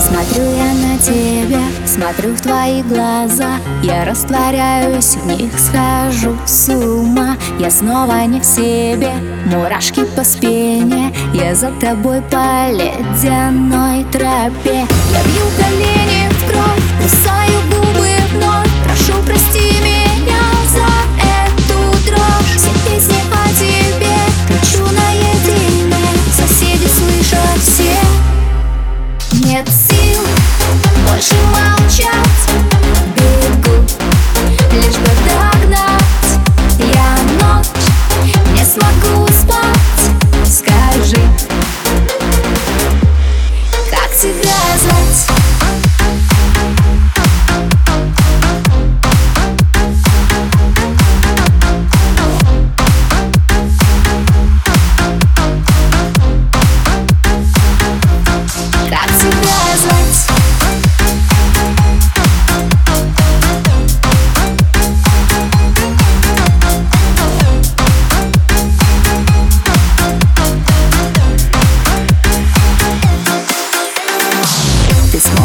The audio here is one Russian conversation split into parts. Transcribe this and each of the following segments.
Смотрю я на тебя, смотрю в твои глаза. Я растворяюсь в них, схожу с ума. Я снова не в себе, мурашки по спине. Я за тобой по ледяной тропе. Я бью колени в кровь, нет сил больше молчать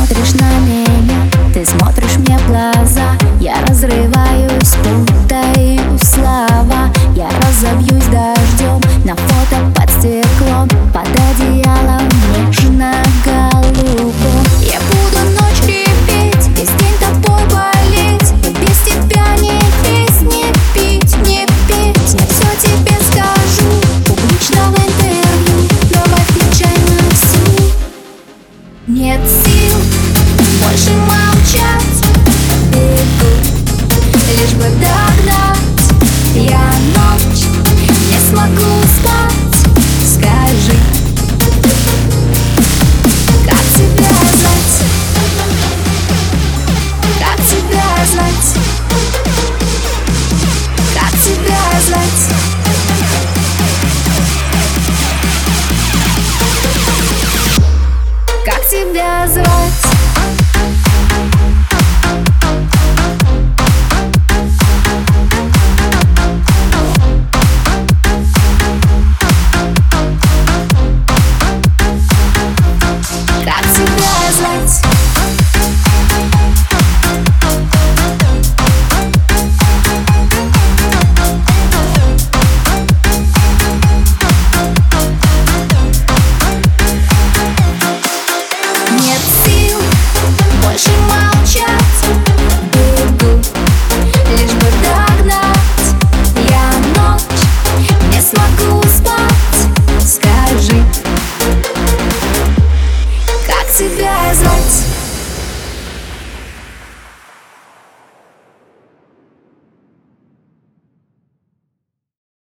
смотришь на меня, ты смотришь мне в глаза. Я разрываюсь, путаю слова. Я разобьюсь дождем на фото под стеклом Под одеялом нежно-голубым. Я буду ночь репеть, весь день тобой болеть. И без тебя не есть, не пить, не петь. Я все тебе скажу, публично интервью Давай включай на всю нет сил больше молчать Бегу, лишь бы догнать Я ночь, не смогу спать Скажи, как тебя знать? Как тебя знать? Как тебя знать? Как тебя звать? 青蛙